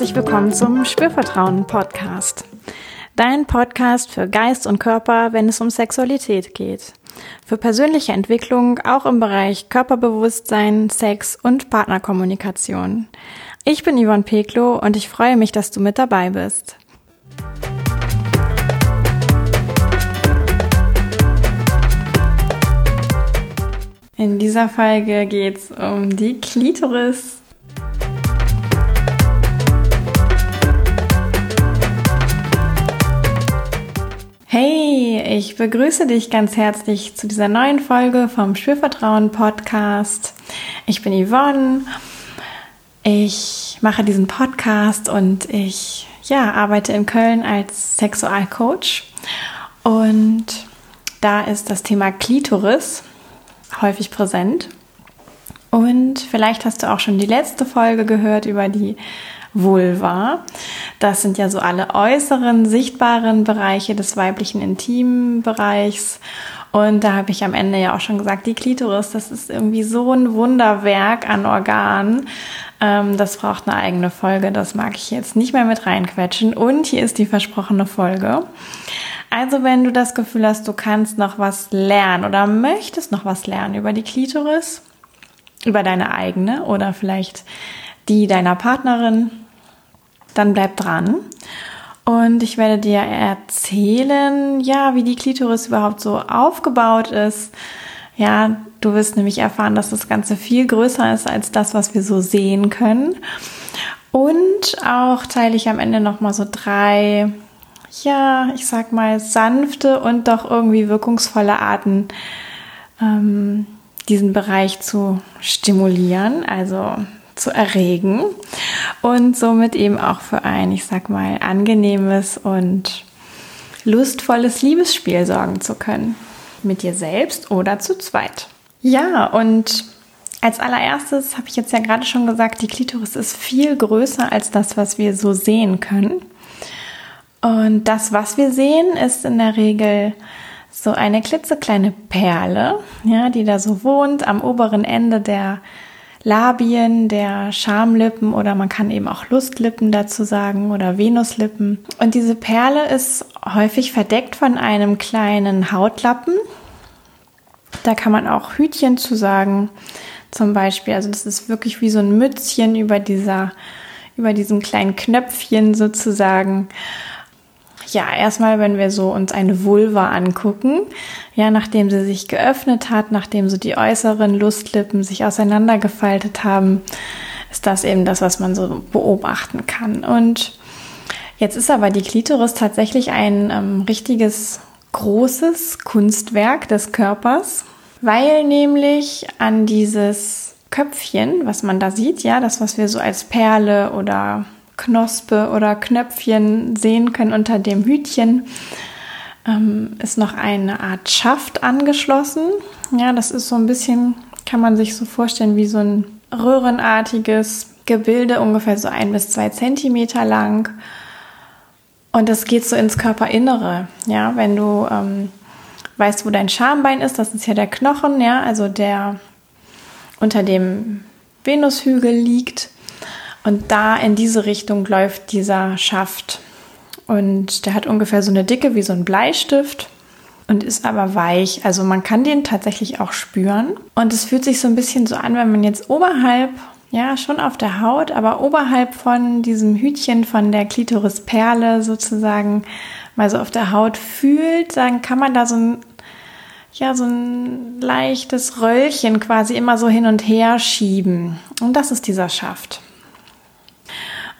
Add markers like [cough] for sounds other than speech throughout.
herzlich willkommen zum Spürvertrauen Podcast. Dein Podcast für Geist und Körper, wenn es um Sexualität geht. Für persönliche Entwicklung auch im Bereich Körperbewusstsein, Sex und Partnerkommunikation. Ich bin Yvonne Peklo und ich freue mich, dass du mit dabei bist. In dieser Folge geht es um die Klitoris. Hey, ich begrüße dich ganz herzlich zu dieser neuen Folge vom Spürvertrauen Podcast. Ich bin Yvonne. Ich mache diesen Podcast und ich ja, arbeite in Köln als Sexualcoach. Und da ist das Thema Klitoris häufig präsent. Und vielleicht hast du auch schon die letzte Folge gehört über die Vulva. Das sind ja so alle äußeren, sichtbaren Bereiche des weiblichen Intimbereichs. Und da habe ich am Ende ja auch schon gesagt, die Klitoris, das ist irgendwie so ein Wunderwerk an Organen. Ähm, das braucht eine eigene Folge. Das mag ich jetzt nicht mehr mit reinquetschen. Und hier ist die versprochene Folge. Also wenn du das Gefühl hast, du kannst noch was lernen oder möchtest noch was lernen über die Klitoris, über deine eigene oder vielleicht die deiner Partnerin, dann bleib dran. Und ich werde dir erzählen, ja, wie die Klitoris überhaupt so aufgebaut ist. Ja, du wirst nämlich erfahren, dass das Ganze viel größer ist als das, was wir so sehen können. Und auch teile ich am Ende nochmal so drei ja, ich sag mal, sanfte und doch irgendwie wirkungsvolle Arten, ähm, diesen Bereich zu stimulieren, also zu erregen und somit eben auch für ein, ich sag mal, angenehmes und lustvolles Liebesspiel sorgen zu können. Mit dir selbst oder zu zweit. Ja, und als allererstes habe ich jetzt ja gerade schon gesagt, die Klitoris ist viel größer als das, was wir so sehen können. Und das, was wir sehen, ist in der Regel so eine klitzekleine Perle, ja, die da so wohnt am oberen Ende der Labien, der Schamlippen oder man kann eben auch Lustlippen dazu sagen oder Venuslippen. Und diese Perle ist häufig verdeckt von einem kleinen Hautlappen. Da kann man auch Hütchen zu sagen, zum Beispiel. Also das ist wirklich wie so ein Mützchen über dieser, über diesem kleinen Knöpfchen sozusagen ja, erstmal, wenn wir so uns eine Vulva angucken, ja, nachdem sie sich geöffnet hat, nachdem so die äußeren Lustlippen sich auseinandergefaltet haben, ist das eben das, was man so beobachten kann. Und jetzt ist aber die Klitoris tatsächlich ein ähm, richtiges großes Kunstwerk des Körpers, weil nämlich an dieses Köpfchen, was man da sieht, ja, das, was wir so als Perle oder Knospe oder Knöpfchen sehen können unter dem Hütchen, ähm, ist noch eine Art Schaft angeschlossen. Ja, das ist so ein bisschen, kann man sich so vorstellen, wie so ein röhrenartiges Gebilde, ungefähr so ein bis zwei Zentimeter lang. Und das geht so ins Körperinnere. Ja, wenn du ähm, weißt, wo dein Schambein ist, das ist ja der Knochen, ja, also der unter dem Venushügel liegt. Und da in diese Richtung läuft dieser Schaft. Und der hat ungefähr so eine Dicke wie so ein Bleistift und ist aber weich. Also man kann den tatsächlich auch spüren. Und es fühlt sich so ein bisschen so an, wenn man jetzt oberhalb, ja, schon auf der Haut, aber oberhalb von diesem Hütchen von der Klitorisperle sozusagen mal so auf der Haut fühlt, dann kann man da so ein ja, so ein leichtes Röllchen quasi immer so hin und her schieben. Und das ist dieser Schaft.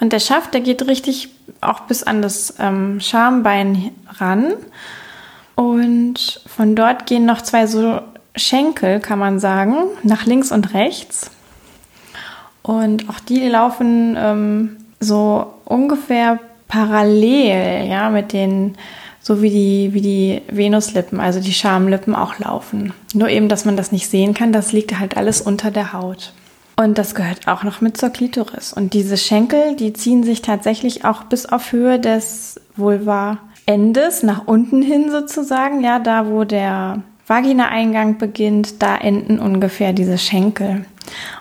Und der Schaft, der geht richtig auch bis an das ähm, Schambein ran. Und von dort gehen noch zwei so Schenkel, kann man sagen, nach links und rechts. Und auch die laufen ähm, so ungefähr parallel, ja, mit den, so wie die, wie die Venuslippen, also die Schamlippen auch laufen. Nur eben, dass man das nicht sehen kann, das liegt halt alles unter der Haut. Und das gehört auch noch mit zur Klitoris. Und diese Schenkel, die ziehen sich tatsächlich auch bis auf Höhe des Vulva-Endes nach unten hin sozusagen. Ja, da wo der Vagina-Eingang beginnt, da enden ungefähr diese Schenkel. Und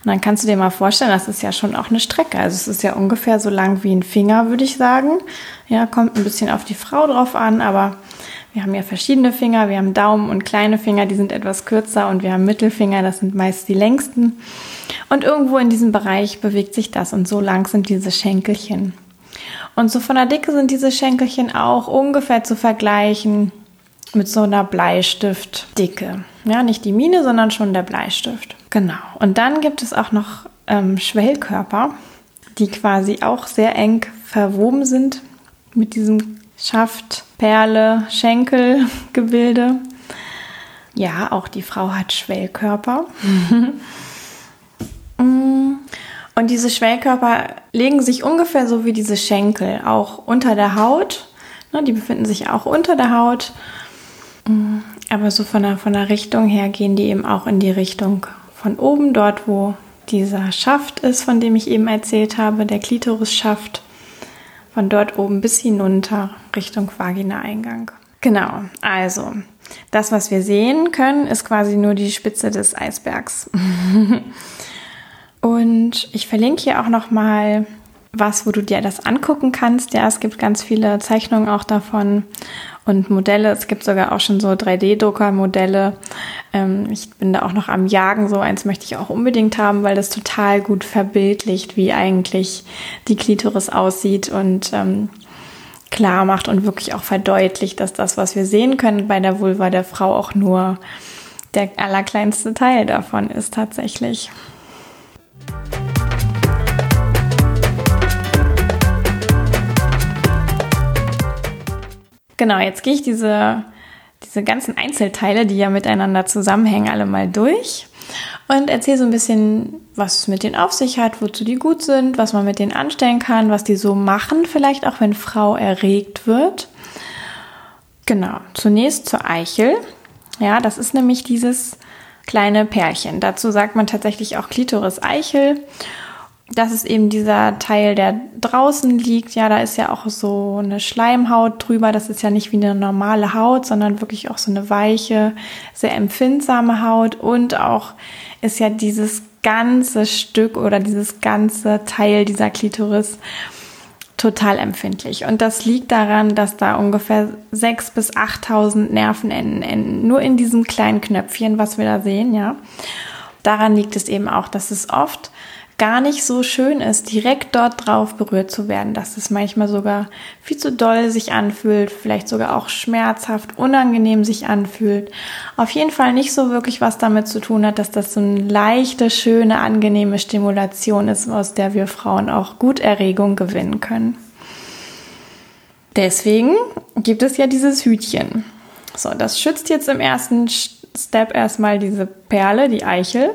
dann kannst du dir mal vorstellen, das ist ja schon auch eine Strecke. Also es ist ja ungefähr so lang wie ein Finger, würde ich sagen. Ja, kommt ein bisschen auf die Frau drauf an, aber wir haben ja verschiedene Finger. Wir haben Daumen und kleine Finger, die sind etwas kürzer und wir haben Mittelfinger, das sind meist die längsten. Und irgendwo in diesem Bereich bewegt sich das und so lang sind diese Schenkelchen. Und so von der Dicke sind diese Schenkelchen auch ungefähr zu vergleichen mit so einer Bleistiftdicke. Ja, nicht die Mine, sondern schon der Bleistift. Genau. Und dann gibt es auch noch ähm, Schwellkörper, die quasi auch sehr eng verwoben sind mit diesem Schaft, Perle, Schenkel, [laughs] Gebilde. Ja, auch die Frau hat Schwellkörper. [laughs] Mm. Und diese Schwellkörper legen sich ungefähr so wie diese Schenkel, auch unter der Haut. Ne, die befinden sich auch unter der Haut. Mm. Aber so von der, von der Richtung her gehen die eben auch in die Richtung von oben, dort wo dieser Schaft ist, von dem ich eben erzählt habe, der Klitorisschaft von dort oben bis hinunter Richtung Vagina-Eingang. Genau, also das, was wir sehen können, ist quasi nur die Spitze des Eisbergs. [laughs] Und ich verlinke hier auch noch mal was, wo du dir das angucken kannst. Ja, es gibt ganz viele Zeichnungen auch davon und Modelle. Es gibt sogar auch schon so 3D-Drucker-Modelle. Ähm, ich bin da auch noch am Jagen. So eins möchte ich auch unbedingt haben, weil das total gut verbildlicht, wie eigentlich die Klitoris aussieht und ähm, klar macht und wirklich auch verdeutlicht, dass das, was wir sehen können bei der Vulva der Frau, auch nur der allerkleinste Teil davon ist tatsächlich. Genau, jetzt gehe ich diese, diese ganzen Einzelteile, die ja miteinander zusammenhängen, alle mal durch und erzähle so ein bisschen, was es mit denen auf sich hat, wozu die gut sind, was man mit denen anstellen kann, was die so machen, vielleicht auch wenn Frau erregt wird. Genau, zunächst zur Eichel. Ja, das ist nämlich dieses kleine Pärchen. Dazu sagt man tatsächlich auch Klitoris-Eichel das ist eben dieser Teil, der draußen liegt. Ja, da ist ja auch so eine Schleimhaut drüber. Das ist ja nicht wie eine normale Haut, sondern wirklich auch so eine weiche, sehr empfindsame Haut. Und auch ist ja dieses ganze Stück oder dieses ganze Teil dieser Klitoris total empfindlich. Und das liegt daran, dass da ungefähr 6.000 bis 8.000 Nervenenden enden. Nur in diesem kleinen Knöpfchen, was wir da sehen, ja. Daran liegt es eben auch, dass es oft gar nicht so schön ist, direkt dort drauf berührt zu werden, dass es manchmal sogar viel zu doll sich anfühlt, vielleicht sogar auch schmerzhaft, unangenehm sich anfühlt. Auf jeden Fall nicht so wirklich was damit zu tun hat, dass das so eine leichte, schöne, angenehme Stimulation ist, aus der wir Frauen auch gut Erregung gewinnen können. Deswegen gibt es ja dieses Hütchen. So, das schützt jetzt im ersten Step erstmal diese Perle, die Eichel.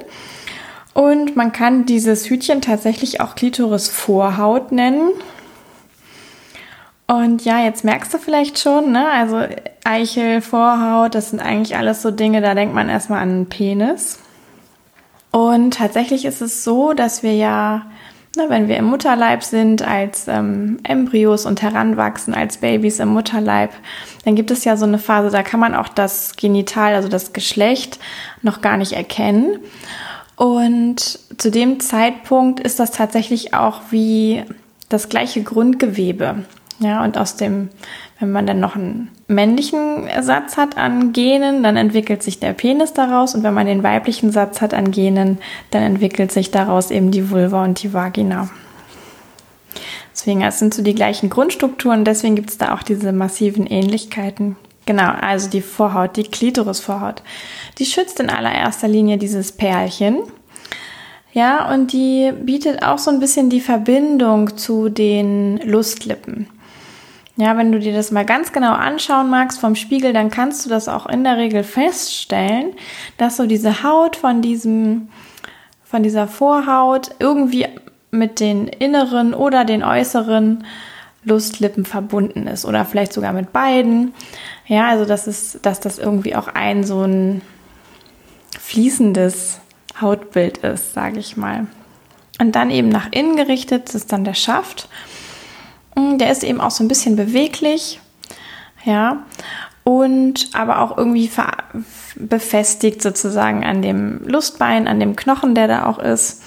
Und man kann dieses Hütchen tatsächlich auch Klitoris-Vorhaut nennen. Und ja, jetzt merkst du vielleicht schon, ne? Also Eichel, Vorhaut, das sind eigentlich alles so Dinge, da denkt man erstmal an einen Penis. Und tatsächlich ist es so, dass wir ja, ne, wenn wir im Mutterleib sind, als ähm, Embryos und heranwachsen, als Babys im Mutterleib, dann gibt es ja so eine Phase, da kann man auch das Genital, also das Geschlecht, noch gar nicht erkennen. Und zu dem Zeitpunkt ist das tatsächlich auch wie das gleiche Grundgewebe. Ja, und aus dem, wenn man dann noch einen männlichen Satz hat an Genen, dann entwickelt sich der Penis daraus. Und wenn man den weiblichen Satz hat an Genen, dann entwickelt sich daraus eben die Vulva und die Vagina. Deswegen, es sind so die gleichen Grundstrukturen, deswegen gibt es da auch diese massiven Ähnlichkeiten. Genau, also die Vorhaut, die Klitorisvorhaut. Die schützt in allererster Linie dieses Perlchen. Ja, und die bietet auch so ein bisschen die Verbindung zu den Lustlippen. Ja, wenn du dir das mal ganz genau anschauen magst vom Spiegel, dann kannst du das auch in der Regel feststellen, dass so diese Haut von diesem, von dieser Vorhaut irgendwie mit den inneren oder den äußeren Lustlippen verbunden ist oder vielleicht sogar mit beiden. Ja, also das ist, dass das irgendwie auch ein so ein fließendes Hautbild ist, sage ich mal. Und dann eben nach innen gerichtet ist dann der Schaft. Mm, der ist eben auch so ein bisschen beweglich. Ja. und aber auch irgendwie befestigt sozusagen an dem Lustbein, an dem Knochen, der da auch ist.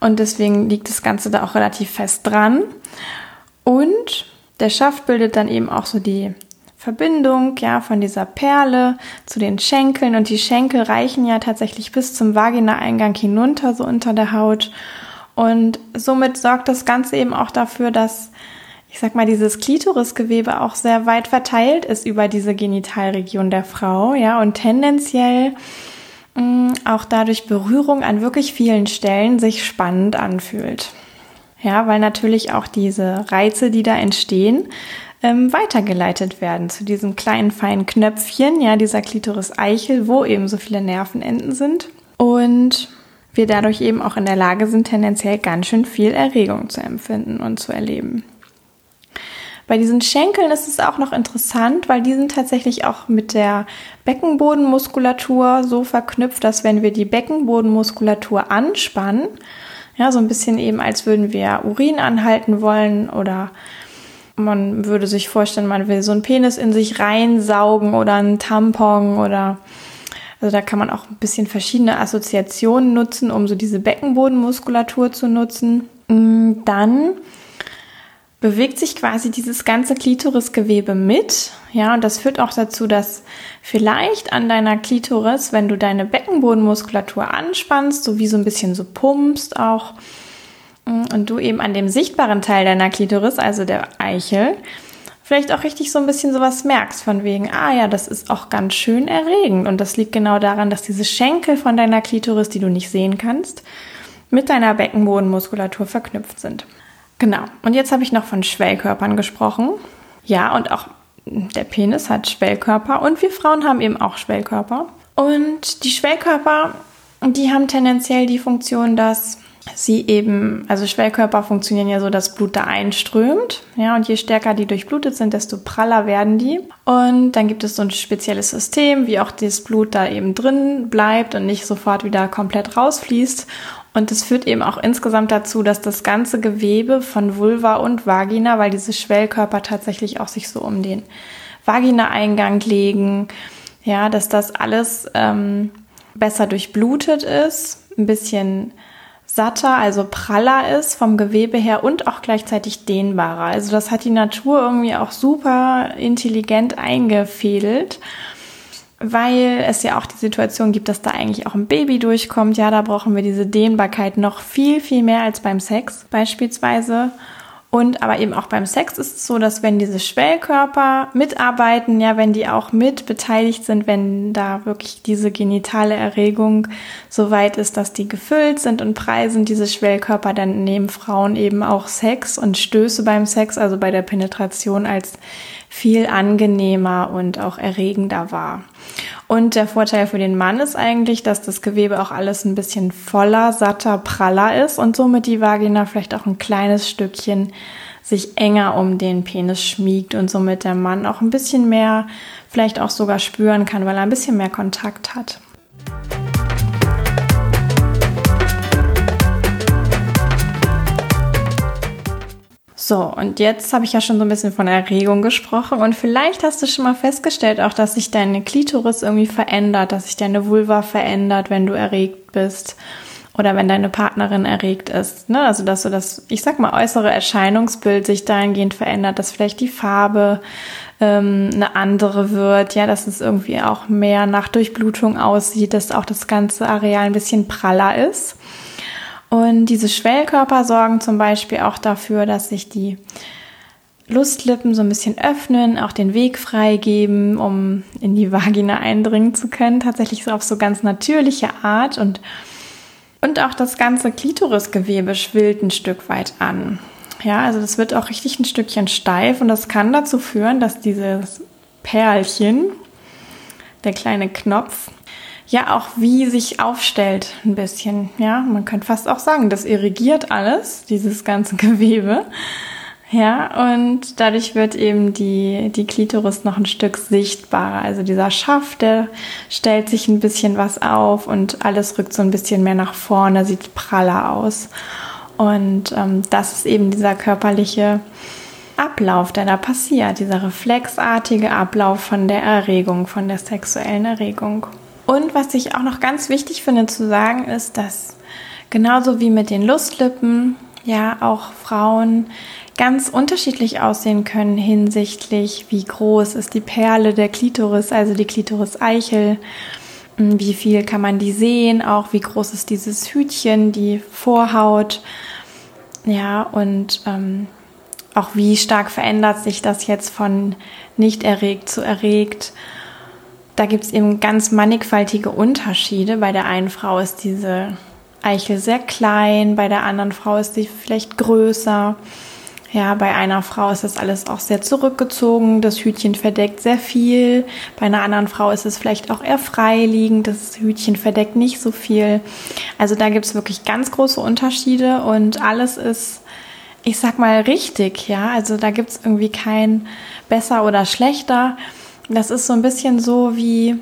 Und deswegen liegt das Ganze da auch relativ fest dran. Und der Schaft bildet dann eben auch so die Verbindung, ja, von dieser Perle zu den Schenkeln. Und die Schenkel reichen ja tatsächlich bis zum Vaginaeingang hinunter, so unter der Haut. Und somit sorgt das Ganze eben auch dafür, dass ich sag mal, dieses Klitorisgewebe auch sehr weit verteilt ist über diese Genitalregion der Frau, ja, und tendenziell mh, mm, auch dadurch Berührung an wirklich vielen Stellen sich spannend anfühlt. Ja, weil natürlich auch diese Reize, die da entstehen, ähm, weitergeleitet werden zu diesem kleinen feinen Knöpfchen, ja, dieser Klitoris-Eichel, wo eben so viele Nervenenden sind. Und wir dadurch eben auch in der Lage sind, tendenziell ganz schön viel Erregung zu empfinden und zu erleben. Bei diesen Schenkeln ist es auch noch interessant, weil die sind tatsächlich auch mit der Beckenbodenmuskulatur so verknüpft, dass wenn wir die Beckenbodenmuskulatur anspannen, ja, so ein bisschen eben, als würden wir Urin anhalten wollen oder man würde sich vorstellen, man will so einen Penis in sich reinsaugen oder einen Tampon oder also da kann man auch ein bisschen verschiedene Assoziationen nutzen, um so diese Beckenbodenmuskulatur zu nutzen. Mm, dann bewegt sich quasi dieses ganze Klitorisgewebe mit. Ja, und das führt auch dazu, dass vielleicht an deiner Klitoris, wenn du deine Beckenbodenmuskulatur anspannst, so wie so ein bisschen so pumpst auch, mm, und du eben an dem sichtbaren Teil deiner Klitoris, also der Eichel, vielleicht auch richtig so ein bisschen sowas merkst, von wegen, ah ja, das ist auch ganz schön erregend. Und das liegt genau daran, dass diese Schenkel von deiner Klitoris, die du nicht sehen kannst, mit deiner Beckenbodenmuskulatur verknüpft sind. Genau. Und jetzt habe ich noch von Schwellkörpern gesprochen. Ja, und auch der Penis hat Schwellkörper und wir Frauen haben eben auch Schwellkörper. Und die Schwellkörper, die haben tendenziell die Funktion, dass sie eben, also Schwellkörper funktionieren ja so, dass Blut da einströmt. Ja, und je stärker die durchblutet sind, desto praller werden die. Und dann gibt es so ein spezielles System, wie auch das Blut da eben drin bleibt und nicht sofort wieder komplett rausfließt. Und das führt eben auch insgesamt dazu, dass das ganze Gewebe von Vulva und Vagina, weil diese Schwellkörper tatsächlich auch sich so um den Vaginaeingang legen, ja, dass das alles ähm, besser durchblutet ist, ein bisschen satter, also praller ist vom Gewebe her und auch gleichzeitig dehnbarer. Also das hat die Natur irgendwie auch super intelligent eingefädelt weil es ja auch die Situation gibt, dass da eigentlich auch ein Baby durchkommt. Ja, da brauchen wir diese Dehnbarkeit noch viel, viel mehr als beim Sex beispielsweise. Und aber eben auch beim Sex ist es so, dass wenn diese Schwellkörper mitarbeiten, ja, wenn die auch mit beteiligt sind, wenn da wirklich diese genitale Erregung so weit ist, dass die gefüllt sind und preisen diese Schwellkörper, dann nehmen Frauen eben auch Sex und Stöße beim Sex, also bei der Penetration als viel angenehmer und auch erregender wahr. Und der Vorteil für den Mann ist eigentlich, dass das Gewebe auch alles ein bisschen voller, satter, praller ist und somit die Vagina vielleicht auch ein kleines Stückchen sich enger um den Penis schmiegt und somit der Mann auch ein bisschen mehr vielleicht auch sogar spüren kann, weil er ein bisschen mehr Kontakt hat. So, und jetzt habe ich ja schon so ein bisschen von Erregung gesprochen und vielleicht hast du schon mal festgestellt auch, dass sich deine Klitoris irgendwie verändert, dass sich deine Vulva verändert, wenn du erregt bist oder wenn deine Partnerin erregt ist. Ne? Also, dass so das, ich sag mal, äußere Erscheinungsbild sich dahingehend verändert, dass vielleicht die Farbe ähm, eine andere wird, ja, dass es irgendwie auch mehr nach Durchblutung aussieht, dass auch das ganze Areal ein bisschen praller ist. Und diese Schwellkörper sorgen zum Beispiel auch dafür, dass sich die Lustlippen so ein bisschen öffnen, auch den Weg freigeben, um in die Vagina eindringen zu können. Tatsächlich so auf so ganz natürliche Art und, und auch das ganze Klitorisgewebe schwillt ein Stück weit an. Ja, also das wird auch richtig ein Stückchen steif und das kann dazu führen, dass dieses Perlchen, der kleine Knopf, ja auch wie sich aufstellt ein bisschen. Ja, man könnte fast auch sagen, das irrigiert alles, dieses ganze [laughs] Gewebe. Ja, und dadurch wird eben die, die Klitoris noch ein Stück sichtbarer. Also dieser Schaft, der stellt sich ein bisschen was auf und alles rückt so ein bisschen mehr nach vorne, sieht praller aus. Und ähm, das ist eben dieser körperliche Ablauf, der da passiert, dieser reflexartige Ablauf von der Erregung, von der sexuellen Erregung. Und was ich auch noch ganz wichtig finde zu sagen, ist, dass genauso wie mit den Lustlippen, ja, auch Frauen ganz unterschiedlich aussehen können hinsichtlich, wie groß ist die Perle der Klitoris, also die Klitoris-Eichel, wie viel kann man die sehen, auch wie groß ist dieses Hütchen, die Vorhaut, ja, und ähm, auch wie stark verändert sich das jetzt von nicht erregt zu erregt. Da gibt es eben ganz mannigfaltige Unterschiede. Bei der einen Frau ist diese Eichel sehr klein, bei der anderen Frau ist sie vielleicht größer. Ja, bei einer Frau ist das alles auch sehr zurückgezogen, das Hütchen verdeckt sehr viel. Bei einer anderen Frau ist es vielleicht auch eher freiliegend, das Hütchen verdeckt nicht so viel. Also da gibt es wirklich ganz große Unterschiede und alles ist ich sag mal, richtig, ja. Also da gibt es irgendwie kein besser oder schlechter. Das ist so ein bisschen so wie,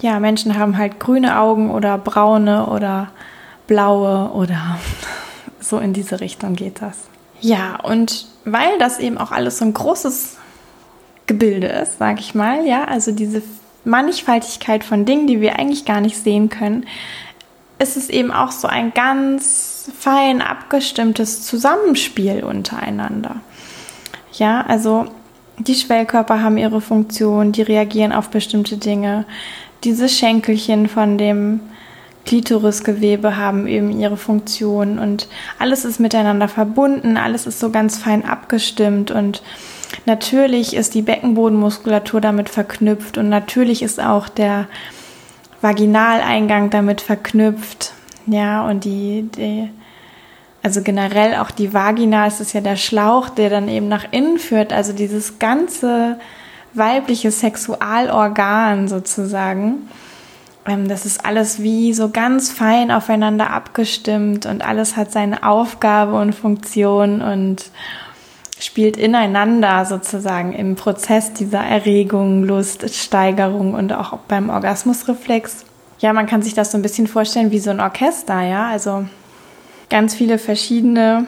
ja, Menschen haben halt grüne Augen oder braune oder blaue oder [laughs] so in diese Richtung geht das. Ja, und weil das eben auch alles so ein großes Gebilde ist, sag ich mal, ja, also diese Mannigfaltigkeit von Dingen, die wir eigentlich gar nicht sehen können, ist es eben auch so ein ganz fein abgestimmtes Zusammenspiel untereinander. Ja, also die Schwellkörper haben ihre Funktion, die reagieren auf bestimmte Dinge. Diese Schenkelchen von dem Klitorisgewebe haben eben ihre Funktion und alles ist miteinander verbunden, alles ist so ganz fein abgestimmt und natürlich ist die Beckenbodenmuskulatur damit verknüpft und natürlich ist auch der Vaginaleingang damit verknüpft. Ja, und die, die, also generell auch die Vagina, es ist ja der Schlauch, der dann eben nach innen führt, also dieses ganze weibliche Sexualorgan sozusagen. Ähm, das ist alles wie so ganz fein aufeinander abgestimmt und alles hat seine Aufgabe und Funktion und spielt ineinander sozusagen im Prozess dieser Erregung, Lust, Steigerung und auch beim Orgasmusreflex ja, man kann sich das so ein bisschen vorstellen wie so ein Orchester, ja. Also ganz viele verschiedene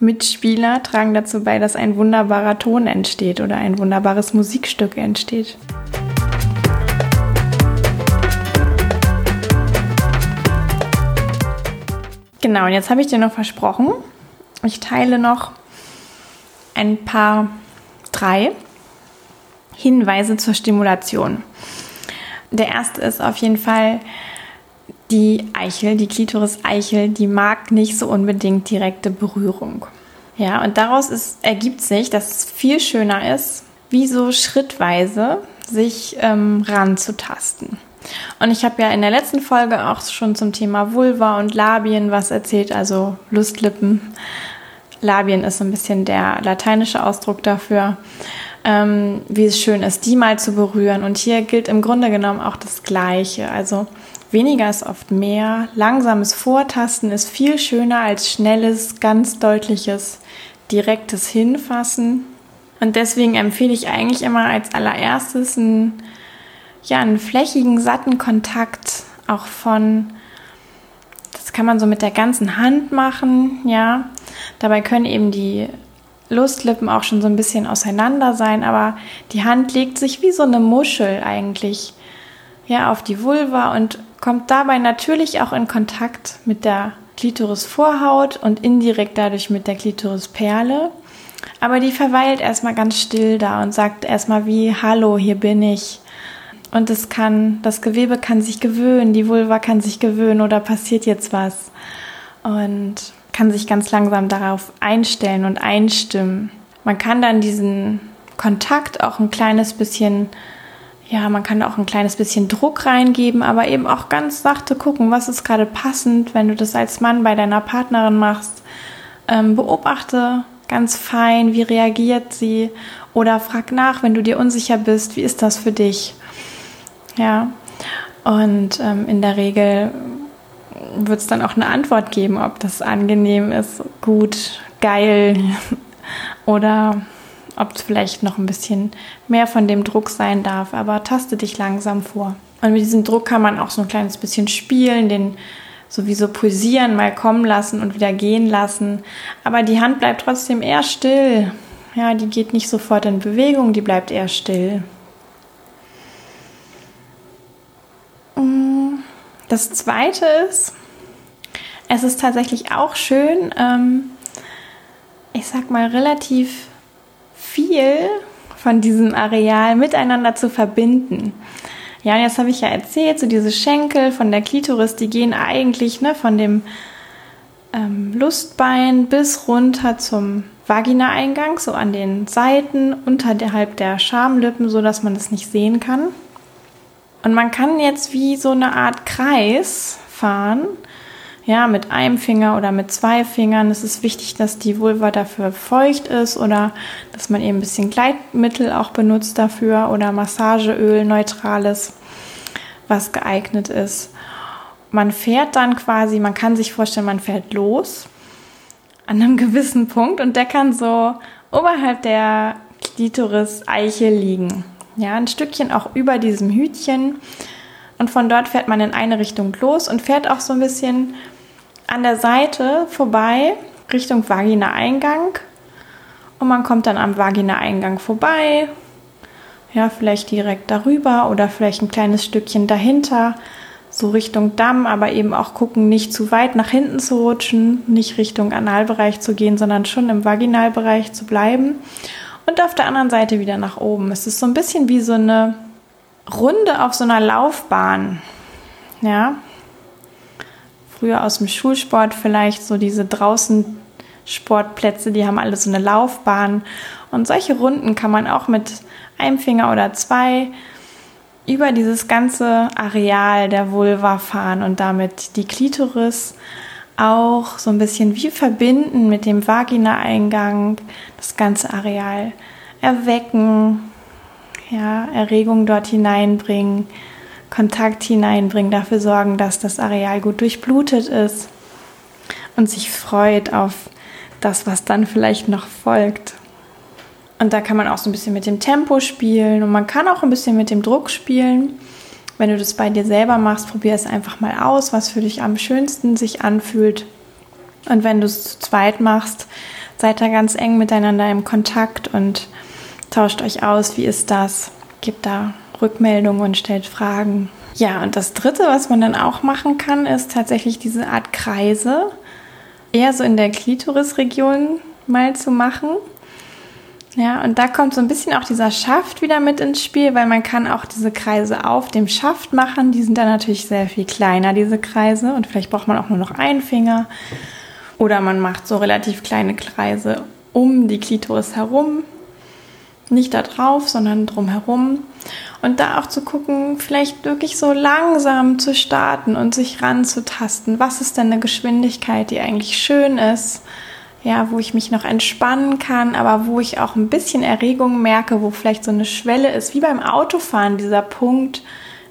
Mitspieler tragen dazu bei, dass ein wunderbarer Ton entsteht oder ein wunderbares Musikstück entsteht. Genau, und jetzt habe ich dir noch versprochen, ich teile noch ein paar drei Hinweise zur Stimulation. Der erste ist auf jeden Fall die Eichel, die Klitoris-Eichel, die mag nicht so unbedingt direkte Berührung. Ja, und daraus ist, ergibt sich, dass es viel schöner ist, wie so schrittweise sich ähm, ranzutasten. Und ich habe ja in der letzten Folge auch schon zum Thema Vulva und Labien was erzählt, also Lustlippen. Labien ist so ein bisschen der lateinische Ausdruck dafür ähm, wie es schön ist, die mal zu berühren. Und hier gilt im Grunde genommen auch das Gleiche. Also weniger ist oft mehr. Langsames Vortasten ist viel schöner als schnelles, ganz deutliches, direktes Hinfassen. Und deswegen empfehle ich eigentlich immer als allererstes einen, ja, einen flächigen, satten Kontakt auch von das kann man so mit der ganzen Hand machen, ja. Dabei können eben die Lustlippen auch schon so ein bisschen auseinander sein, aber die Hand legt sich wie so eine Muschel eigentlich ja auf die Vulva und kommt dabei natürlich auch in Kontakt mit der Klitorisvorhaut und indirekt dadurch mit der Klitorisperle. Aber die verweilt erstmal ganz still da und sagt erstmal wie Hallo, hier bin ich. Und es kann, das Gewebe kann sich gewöhnen, die Vulva kann sich gewöhnen oder passiert jetzt was. Und kann sich ganz langsam darauf einstellen und einstimmen. Man kann dann diesen Kontakt auch ein kleines bisschen, ja, man kann auch ein kleines bisschen Druck reingeben, aber eben auch ganz sachte gucken, was ist gerade passend, wenn du das als Mann bei deiner Partnerin machst. Ähm, beobachte ganz fein, wie reagiert sie oder frag nach, wenn du dir unsicher bist, wie ist das für dich? Ja, und ähm, in der Regel wird es dann auch eine Antwort geben, ob das angenehm ist, gut, geil [laughs] oder ob es vielleicht noch ein bisschen mehr von dem Druck sein darf. Aber taste dich langsam vor. Und mit diesem Druck kann man auch so ein kleines bisschen spielen, den sowieso pulsieren, mal kommen lassen und wieder gehen lassen. Aber die Hand bleibt trotzdem eher still. Ja, die geht nicht sofort in Bewegung, die bleibt eher still. Mm, das zweite ist, es ist tatsächlich auch schön, ähm, ich sag mal, relativ viel von diesem Areal miteinander zu verbinden. Ja, und jetzt habe ich ja erzählt, so diese Schenkel von der Klitoris, die gehen eigentlich ne, von dem ähm, Lustbein bis runter zum Vaginaeingang, so an den Seiten, unterhalb der Schamlippen, so dass man das nicht sehen kann. Und man kann jetzt wie so eine Art Kreis fahren ja, mit einem Finger oder mit zwei Fingern. Es ist wichtig, dass die Vulva dafür feucht ist oder dass man eben ein bisschen Gleitmittel auch benutzt dafür oder Massageöl, neutrales, was geeignet ist. Man fährt dann quasi, man kann sich vorstellen, man fährt los an einem [laughs] gewissen Punkt und der kann so oberhalb der Klitoris-Eiche liegen. Ja, ein Stückchen auch über diesem Hütchen. Und von dort fährt man in eine Richtung los und fährt auch so ein bisschen an der Seite vorbei Richtung Vagina-Eingang und man kommt dann am Vagina-Eingang vorbei. Ja, vielleicht direkt darüber oder vielleicht ein kleines Stückchen dahinter, so Richtung Damm, aber eben auch gucken, nicht zu weit nach hinten zu rutschen, nicht Richtung Analbereich zu gehen, sondern schon im Vaginalbereich zu bleiben. Und auf der anderen Seite wieder nach oben. Es ist so ein bisschen wie so eine Runde auf so einer Laufbahn. Ja, früher aus dem Schulsport vielleicht so diese draußen Sportplätze, die haben alle so eine Laufbahn. Und solche Runden kann man auch mit einem Finger oder zwei über dieses ganze Areal der Vulva fahren und damit die Klitoris auch so ein bisschen wie verbinden mit dem Vagina-Eingang, das ganze Areal erwecken, ja, Erregung dort hineinbringen Kontakt hineinbringen, dafür sorgen, dass das Areal gut durchblutet ist und sich freut auf das, was dann vielleicht noch folgt. Und da kann man auch so ein bisschen mit dem Tempo spielen und man kann auch ein bisschen mit dem Druck spielen. Wenn du das bei dir selber machst, probier es einfach mal aus, was für dich am schönsten sich anfühlt. Und wenn du es zu zweit machst, seid da ganz eng miteinander im Kontakt und tauscht euch aus, wie ist das? Gebt da Rückmeldungen und stellt Fragen. Ja, und das Dritte, was man dann auch machen kann, ist tatsächlich diese Art Kreise eher so in der Klitorisregion mal zu machen. Ja, und da kommt so ein bisschen auch dieser Schaft wieder mit ins Spiel, weil man kann auch diese Kreise auf dem Schaft machen. Die sind dann natürlich sehr viel kleiner, diese Kreise. Und vielleicht braucht man auch nur noch einen Finger. Oder man macht so relativ kleine Kreise um die Klitoris herum. Nicht da drauf, sondern drumherum. Und da auch zu gucken, vielleicht wirklich so langsam zu starten und sich ranzutasten. Was ist denn eine Geschwindigkeit, die eigentlich schön ist? Ja, wo ich mich noch entspannen kann, aber wo ich auch ein bisschen Erregung merke, wo vielleicht so eine Schwelle ist, wie beim Autofahren, dieser Punkt.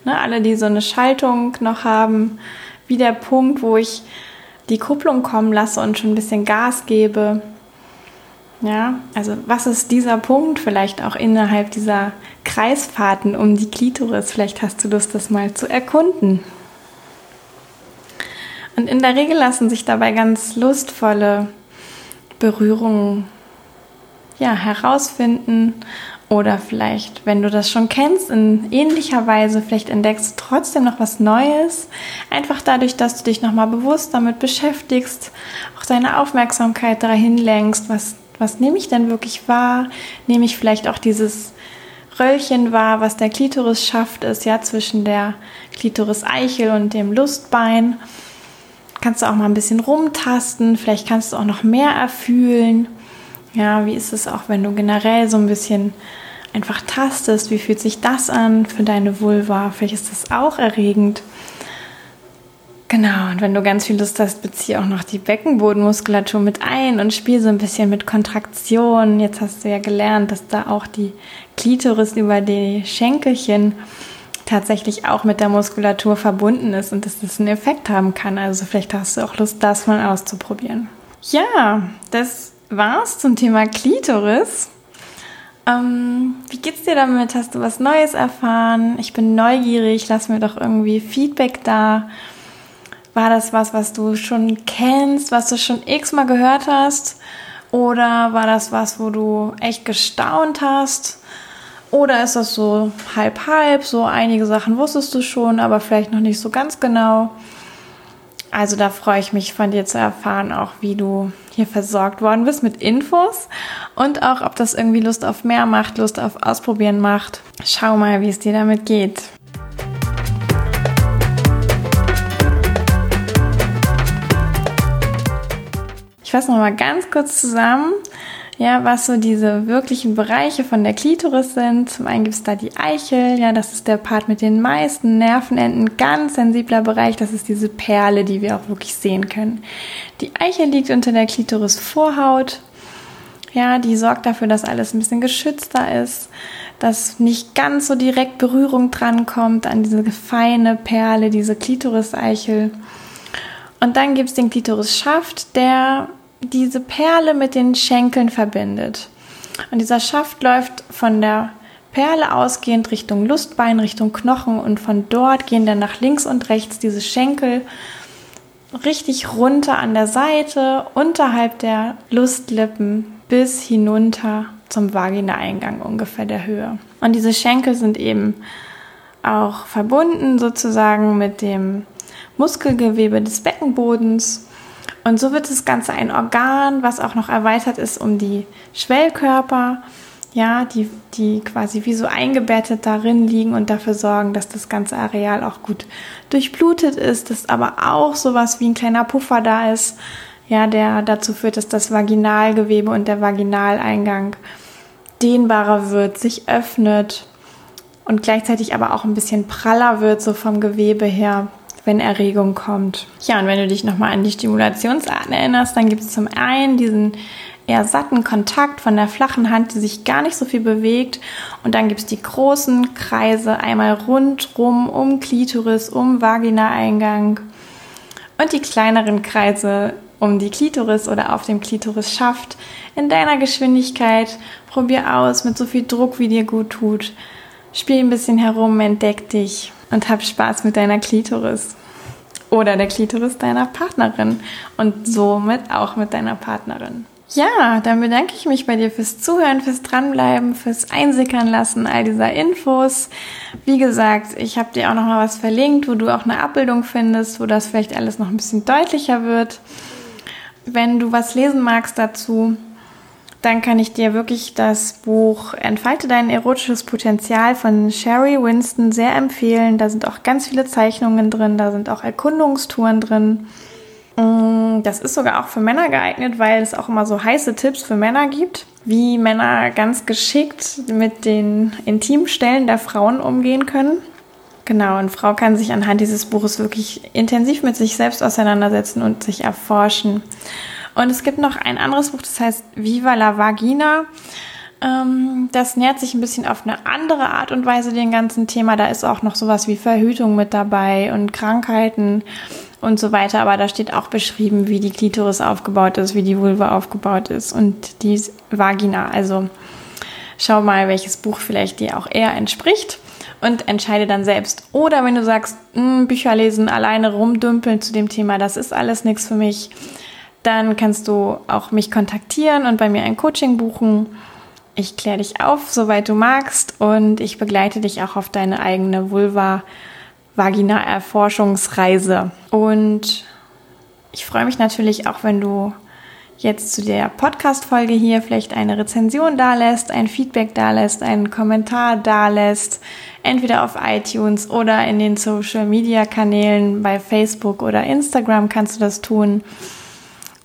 Ne, alle, die so eine Schaltung noch haben, wie der Punkt, wo ich die Kupplung kommen lasse und schon ein bisschen Gas gebe. Ja, also was ist dieser Punkt vielleicht auch innerhalb dieser Kreisfahrten um die Klitoris? Vielleicht hast du Lust, das mal zu erkunden. Und in der Regel lassen sich dabei ganz lustvolle Berührungen ja, herausfinden. Oder vielleicht, wenn du das schon kennst, in ähnlicher Weise, vielleicht entdeckst du trotzdem noch was Neues. Einfach dadurch, dass du dich nochmal bewusst damit beschäftigst, auch deine Aufmerksamkeit dahin lenkst, was was nehme ich denn wirklich wahr? Nehme ich vielleicht auch dieses Röllchen wahr, was der Klitoris schafft, ist ja zwischen der Klitoris-Eichel und dem Lustbein. Kannst du auch mal ein bisschen rumtasten, vielleicht kannst du auch noch mehr erfühlen. Ja, wie ist es auch, wenn du generell so ein bisschen einfach tastest? Wie fühlt sich das an für deine Vulva? Vielleicht ist das auch erregend. Genau, und wenn du ganz viel Lust hast, beziehe auch noch die Beckenbodenmuskulatur mit ein und spiel so ein bisschen mit Kontraktion. Jetzt hast du ja gelernt, dass da auch die Klitoris über die Schenkelchen tatsächlich auch mit der Muskulatur verbunden ist und dass das einen Effekt haben kann. Also vielleicht hast du auch Lust, das mal auszuprobieren. Ja, das war's zum Thema Klitoris. Ähm, wie geht's dir damit? Hast du was Neues erfahren? Ich bin neugierig, lass mir doch irgendwie Feedback da. War das was, was du schon kennst, was du schon x-mal gehört hast? Oder war das was, wo du echt gestaunt hast? Oder ist das so halb halb, so einige Sachen wusstest du schon, aber vielleicht noch nicht so ganz genau? Also da freue ich mich von dir zu erfahren, auch wie du hier versorgt worden bist mit Infos und auch, ob das irgendwie Lust auf mehr macht, Lust auf Ausprobieren macht. Schau mal, wie es dir damit geht. Ich fasse noch mal ganz kurz zusammen, ja, was so diese wirklichen Bereiche von der Klitoris sind. Zum einen gibt es da die Eichel, ja, das ist der Part mit den meisten Nervenenden, ganz sensibler Bereich, das ist diese Perle, die wir auch wirklich sehen können. Die Eichel liegt unter der Klitorisvorhaut, ja, die sorgt dafür, dass alles ein bisschen geschützter ist, dass nicht ganz so direkt Berührung drankommt an diese feine Perle, diese Klitoris-Eichel. Und dann gibt es den Klitorisschaft, der diese Perle mit den Schenkeln verbindet. Und dieser Schaft läuft von der Perle ausgehend Richtung Lustbein, Richtung Knochen und von dort gehen dann nach links und rechts diese Schenkel richtig runter an der Seite, unterhalb der Lustlippen bis hinunter zum Vaginaeingang ungefähr der Höhe. Und diese Schenkel sind eben auch verbunden sozusagen mit dem Muskelgewebe des Beckenbodens und so wird das Ganze ein Organ, was auch noch erweitert ist um die Schwellkörper, ja, die, die quasi wie so eingebettet darin liegen und dafür sorgen, dass das ganze Areal auch gut durchblutet ist, dass aber auch sowas wie ein kleiner Puffer da ist, ja, der dazu führt, dass das Vaginalgewebe und der Vaginaleingang dehnbarer wird, sich öffnet und gleichzeitig aber auch ein bisschen praller wird, so vom Gewebe her wenn Erregung kommt. Ja, und wenn du dich nochmal an die Stimulationsarten erinnerst, dann gibt es zum einen diesen eher satten Kontakt von der flachen Hand, die sich gar nicht so viel bewegt. Und dann gibt es die großen Kreise einmal rundrum um Klitoris, um Vaginaeingang und die kleineren Kreise um die Klitoris oder auf dem Klitorisschaft in deiner Geschwindigkeit. Probier aus mit so viel Druck, wie dir gut tut. Spiel ein bisschen herum, entdeck dich und hab Spaß mit deiner Klitoris oder der Klitoris deiner Partnerin und somit auch mit deiner Partnerin. Ja, dann bedanke ich mich bei dir fürs Zuhören, fürs Dranbleiben, fürs Einsickern lassen all dieser Infos. Wie gesagt, ich habe dir auch noch mal was verlinkt, wo du auch eine Abbildung findest, wo das vielleicht alles noch ein bisschen deutlicher wird. Wenn du was lesen magst dazu, dann kann ich dir wirklich das Buch Entfalte dein erotisches Potenzial von Sherry Winston sehr empfehlen. Da sind auch ganz viele Zeichnungen drin, da sind auch Erkundungstouren drin. Mm, das ist sogar auch für Männer geeignet, weil es auch immer so heiße Tipps für Männer gibt, wie Männer ganz geschickt mit den Intimstellen der Frauen umgehen können. Genau, und Frau kann sich anhand dieses Buches wirklich intensiv mit sich selbst auseinandersetzen und sich erforschen. Und es gibt noch ein anderes Buch, das heißt Viva la Vagina. Ähm, das nähert sich ein bisschen auf eine andere Art und Weise dem ganzen Thema. Da ist auch noch sowas wie Verhütung mit dabei und Krankheiten und so weiter. Aber da steht auch beschrieben, wie die Klitoris aufgebaut ist, wie die Vulva aufgebaut ist und die Vagina. Also schau mal, welches Buch vielleicht dir auch eher entspricht und entscheide dann selbst. Oder wenn du sagst, hm, Bücher lesen, alleine rumdümpeln zu dem Thema, das ist alles nichts für mich, dann kannst du auch mich kontaktieren und bei mir ein Coaching buchen. Ich kläre dich auf, soweit du magst, und ich begleite dich auch auf deine eigene Vulva-Vagina-Erforschungsreise. Und ich freue mich natürlich auch, wenn du jetzt zu der Podcast-Folge hier vielleicht eine Rezension dalässt, ein Feedback dalässt, einen Kommentar dalässt, entweder auf iTunes oder in den Social-Media-Kanälen bei Facebook oder Instagram kannst du das tun.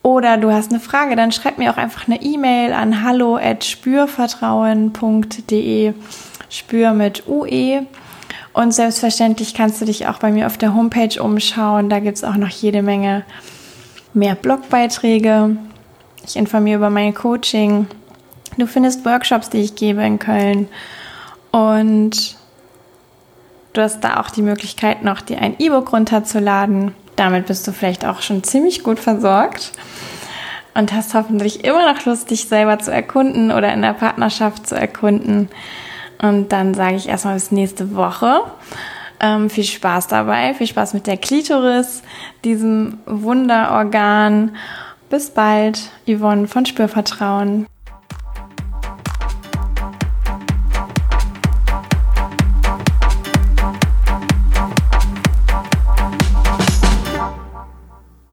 Oder du hast eine Frage, dann schreib mir auch einfach eine E-Mail an hallo@spürvertrauen.de. Spür mit UE. Und selbstverständlich kannst du dich auch bei mir auf der Homepage umschauen. Da gibt es auch noch jede Menge mehr Blogbeiträge. Ich informiere über mein Coaching. Du findest Workshops, die ich gebe in Köln. Und du hast da auch die Möglichkeit, noch dir ein E-Book runterzuladen damit bist du vielleicht auch schon ziemlich gut versorgt und hast hoffentlich immer noch Lust, dich selber zu erkunden oder in der Partnerschaft zu erkunden. Und dann sage ich erstmal bis nächste Woche. Ähm, viel Spaß dabei, viel Spaß mit der Klitoris, diesem Wunderorgan. Bis bald, Yvonne von Spürvertrauen.